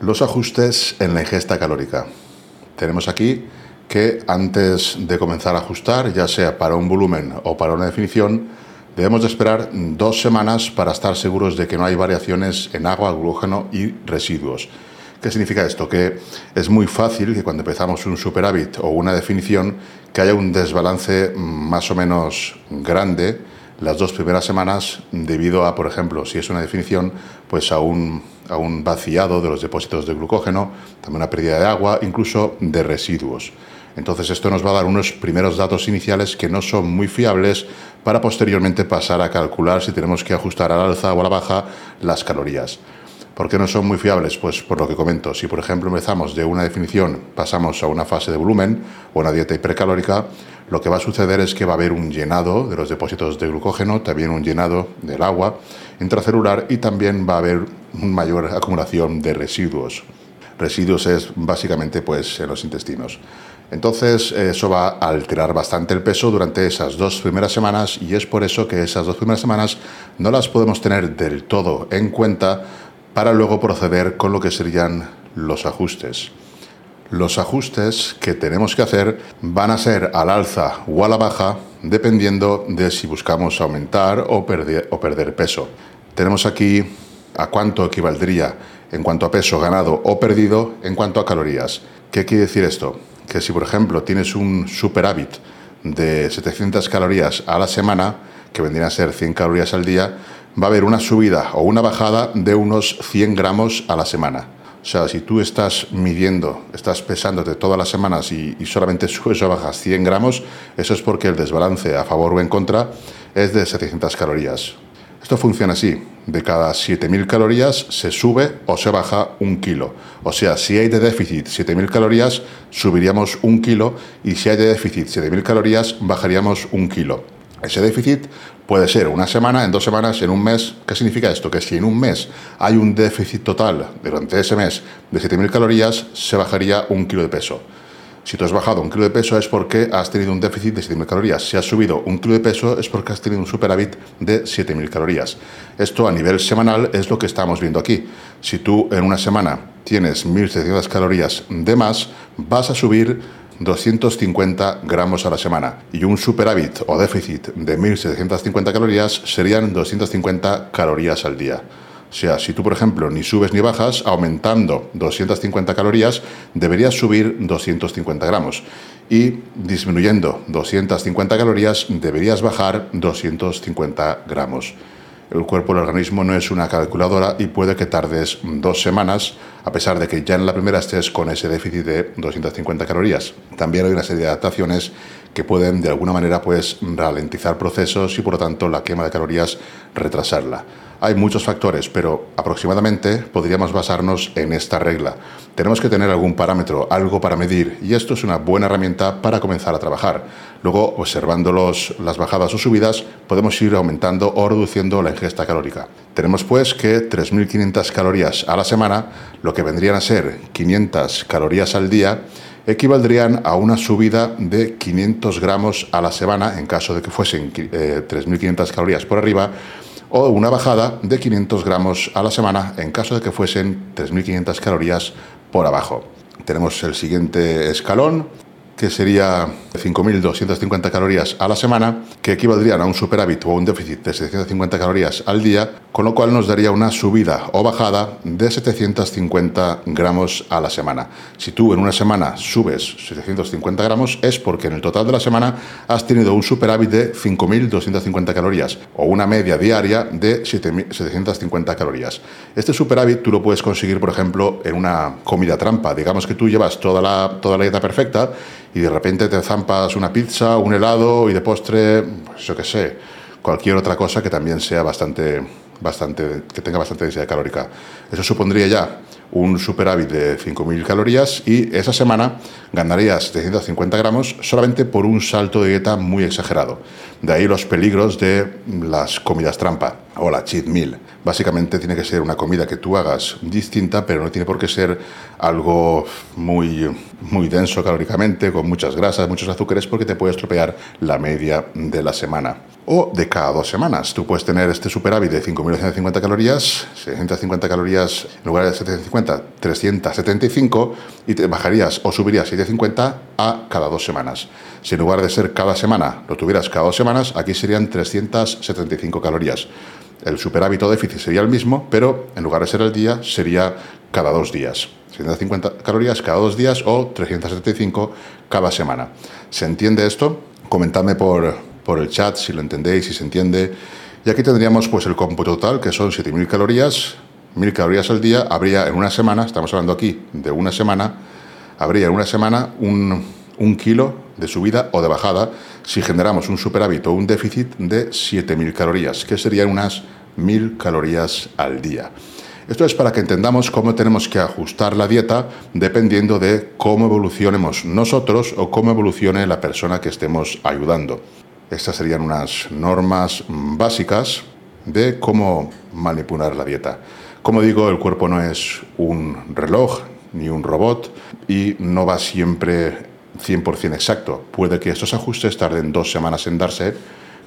Los ajustes en la ingesta calórica. Tenemos aquí que antes de comenzar a ajustar, ya sea para un volumen o para una definición, debemos de esperar dos semanas para estar seguros de que no hay variaciones en agua, glucógeno y residuos. ¿Qué significa esto? Que es muy fácil que cuando empezamos un superávit o una definición, que haya un desbalance más o menos grande las dos primeras semanas debido a, por ejemplo, si es una definición, pues a un, a un vaciado de los depósitos de glucógeno, también una pérdida de agua, incluso de residuos. Entonces esto nos va a dar unos primeros datos iniciales que no son muy fiables para posteriormente pasar a calcular si tenemos que ajustar al alza o a la baja las calorías. ¿Por qué no son muy fiables? Pues por lo que comento, si por ejemplo empezamos de una definición, pasamos a una fase de volumen o una dieta hipercalórica, lo que va a suceder es que va a haber un llenado de los depósitos de glucógeno, también un llenado del agua intracelular y también va a haber una mayor acumulación de residuos. Residuos es básicamente pues en los intestinos. Entonces eso va a alterar bastante el peso durante esas dos primeras semanas y es por eso que esas dos primeras semanas no las podemos tener del todo en cuenta para luego proceder con lo que serían los ajustes. Los ajustes que tenemos que hacer van a ser al alza o a la baja dependiendo de si buscamos aumentar o perder, peso. Tenemos aquí a cuánto equivaldría en cuanto a peso ganado o perdido en cuanto a calorías. ¿Qué quiere decir esto? Que si por ejemplo tienes un superávit de 700 calorías a la semana, que vendrían a ser 100 calorías al día, va a haber una subida o una bajada de unos 100 gramos a la semana. O sea, si tú estás midiendo, estás pesándote todas las semanas y, solamente subes o bajas 100 gramos, eso es porque el desbalance a favor o en contra es de 700 calorías. Esto funciona así. De cada 7.000 calorías se sube o se baja un kilo. O sea, si hay de déficit 7.000 calorías, subiríamos un kilo y si hay de déficit 7.000 calorías, bajaríamos un kilo. Ese déficit puede ser una semana, en dos semanas, en un mes. ¿Qué significa esto? Que si en un mes hay un déficit total durante ese mes de 7.000 calorías, se bajaría un kilo de peso. Si tú has bajado un kilo de peso es porque has tenido un déficit de 7.000 calorías. Si has subido un kilo de peso es porque has tenido un superávit de 7.000 calorías. Esto a nivel semanal es lo que estamos viendo aquí. Si tú en una semana tienes 1.700 calorías de más, vas a subir 250 gramos a la semana y un superávit o déficit de 1.750 calorías serían 250 calorías al día. O sea, si tú, por ejemplo, ni subes ni bajas, aumentando 250 calorías, deberías subir 250 gramos. Y disminuyendo 250 calorías, deberías bajar 250 gramos. El cuerpo, el organismo no es una calculadora y puede que tardes dos semanas, a pesar de que ya en la primera estés con ese déficit de 250 calorías. También hay una serie de adaptaciones que pueden de alguna manera pues ralentizar procesos y por lo tanto la quema de calorías retrasarla. Hay muchos factores, pero aproximadamente podríamos basarnos en esta regla. Tenemos que tener algún parámetro, algo para medir, y esto es una buena herramienta para comenzar a trabajar. Luego, observando los, las bajadas o subidas, podemos ir aumentando o reduciendo la ingesta calórica. Tenemos pues que 3.500 calorías a la semana, lo que vendrían a ser 500 calorías al día, equivaldrían a una subida de 500 gramos a la semana, en caso de que fuesen 3.500 eh, calorías por arriba, o una bajada de 500 gramos a la semana, en caso de que fuesen 3.500 calorías por abajo. Tenemos el siguiente escalón, que sería 5.250 calorías a la semana, que equivaldrían a un superávit o un déficit de 750 calorías al día, con lo cual nos daría una subida o bajada de 750 gramos a la semana. Si tú en una semana subes 750 gramos es porque en el total de la semana has tenido un superávit de 5.250 calorías o una media diaria de 750 calorías. Este superávit tú lo puedes conseguir, por ejemplo, en una comida trampa. Digamos que tú llevas toda la, toda la dieta perfecta y de repente te zampas una pizza, un helado y de postre, pues yo qué sé, cualquier otra cosa que también sea bastante bastante, que tenga bastante densidad calórica. Eso supondría ya un superávit de 5.000 calorías y esa semana ganarías 750 gramos solamente por un salto de dieta muy exagerado. De ahí los peligros de las comidas trampa o la cheat meal. Básicamente tiene que ser una comida que tú hagas distinta, pero no tiene por qué ser algo muy, muy denso calóricamente, con muchas grasas, muchos azúcares, porque te puede estropear la media de la semana o de cada dos semanas. Tú puedes tener este superávit de 5.950 calorías, 650 calorías en lugar de 750, 375 y te bajarías o subirías 750 a cada dos semanas. Si en lugar de ser cada semana lo tuvieras cada dos semanas, aquí serían 375 calorías. El superávit o déficit sería el mismo, pero en lugar de ser el día, sería cada dos días. 750 calorías cada dos días o 375 cada semana. ¿Se entiende esto? Comentadme por, por el chat si lo entendéis, si se entiende. Y aquí tendríamos pues el cómputo total, que son 7.000 calorías, 1.000 calorías al día. Habría en una semana, estamos hablando aquí de una semana, habría en una semana un, un kilo de subida o de bajada si generamos un superávit o un déficit de 7.000 calorías, que serían unas 1.000 calorías al día. Esto es para que entendamos cómo tenemos que ajustar la dieta dependiendo de cómo evolucionemos nosotros o cómo evolucione la persona que estemos ayudando. Estas serían unas normas básicas de cómo manipular la dieta. Como digo, el cuerpo no es un reloj ni un robot y no va siempre 100% exacto. Puede que estos ajustes tarden dos semanas en darse,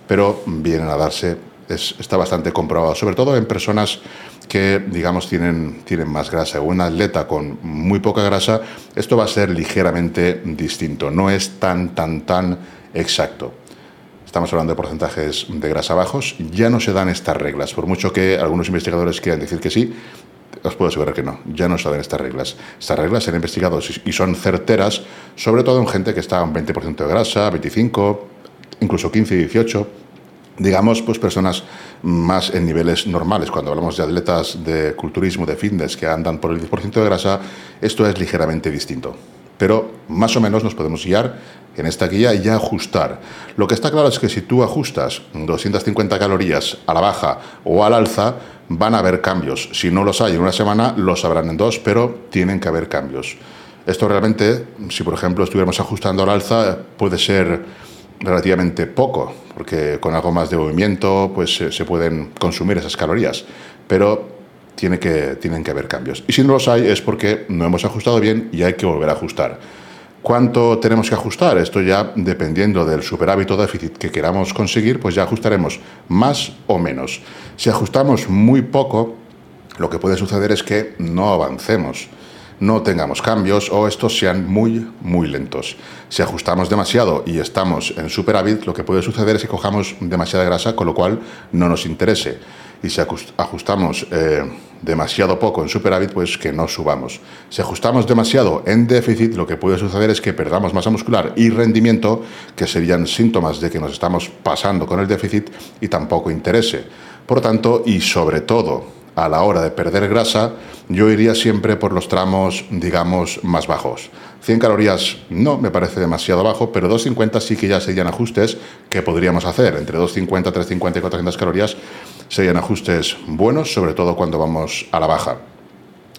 pero vienen a darse. está bastante comprobado, sobre todo en personas que, digamos, tienen, tienen más grasa. Un atleta con muy poca grasa, esto va a ser ligeramente distinto. No es tan, tan, tan exacto estamos hablando de porcentajes de grasa bajos, ya no se dan estas reglas. Por mucho que algunos investigadores quieran decir que sí, os puedo asegurar que no, ya no dan estas reglas. Estas reglas se han investigado y son certeras, sobre todo en gente que está a un 20% de grasa, 25, incluso 15 y 18 digamos, pues personas más en niveles normales. Cuando hablamos de atletas de culturismo, de fitness, que andan por el 10% de grasa, esto es ligeramente distinto. Pero más o menos nos podemos guiar en esta guía y ajustar. Lo que está claro es que si tú ajustas 250 calorías a la baja o al alza, van a haber cambios. Si no los hay en una semana, los habrán en dos, pero tienen que haber cambios. Esto realmente, si por ejemplo estuviéramos ajustando al alza, puede ser relativamente poco, porque con algo más de movimiento pues se pueden consumir esas calorías, pero tiene que, tienen que haber cambios. Y si no los hay es porque no hemos ajustado bien y hay que volver a ajustar. ¿Cuánto tenemos que ajustar? Esto ya dependiendo del superávit o déficit que queramos conseguir, pues ya ajustaremos más o menos. Si ajustamos muy poco, lo que puede suceder es que no avancemos, no tengamos cambios o estos sean muy, muy lentos. Si ajustamos demasiado y estamos en superávit, lo que puede suceder es que cojamos demasiada grasa, con lo cual no nos interese y si ajustamos eh, demasiado poco en superávit, pues que no subamos. Si ajustamos demasiado en déficit, lo que puede suceder es que perdamos masa muscular y rendimiento, que serían síntomas de que nos estamos pasando con el déficit y tampoco interese. Por tanto, y sobre todo a la hora de perder grasa, yo iría siempre por los tramos, digamos, más bajos. 100 calorías no me parece demasiado bajo, pero 250 sí que ya serían ajustes que podríamos hacer. Entre 250, 350 y 400 calorías serían ajustes buenos, sobre todo cuando vamos a la baja.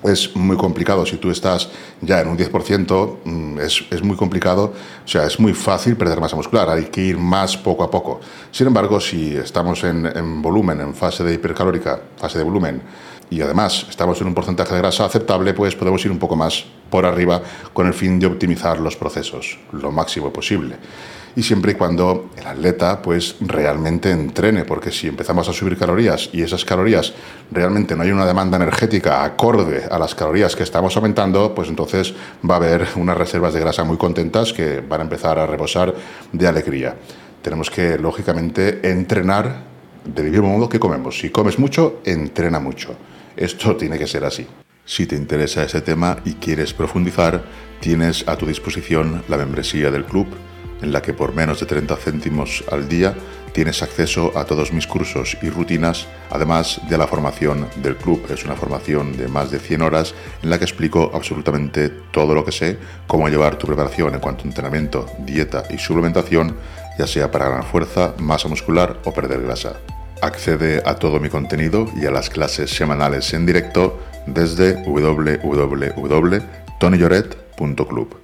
Es muy complicado, si tú estás ya en un 10%, mm, es, es muy complicado, o sea, es muy fácil perder masa muscular, hay que ir más poco a poco. Sin embargo, si estamos en, en volumen, en fase de hipercalórica, fase de volumen, y además estamos en un porcentaje de grasa aceptable, pues podemos ir un poco más por arriba con el fin de optimizar los procesos lo máximo posible. Y siempre y cuando el atleta pues realmente entrene, porque si empezamos a subir calorías y esas calorías realmente no hay una demanda energética acorde a las calorías que estamos aumentando, pues entonces va a haber unas reservas de grasa muy contentas que van a empezar a rebosar de alegría. Tenemos que, lógicamente, entrenar del mismo modo que comemos. Si comes mucho, entrena mucho. Esto tiene que ser así. Si te interesa ese tema y quieres profundizar, tienes a tu disposición la membresía del club, en la que por menos de 30 céntimos al día tienes acceso a todos mis cursos y rutinas, además de la formación del club. Es una formación de más de 100 horas en la que explico absolutamente todo lo que sé, cómo llevar tu preparación en cuanto a entrenamiento, dieta y suplementación, ya sea para ganar fuerza, masa muscular o perder grasa. Accede a todo mi contenido y a las clases semanales en directo desde www.tonyjoret.club.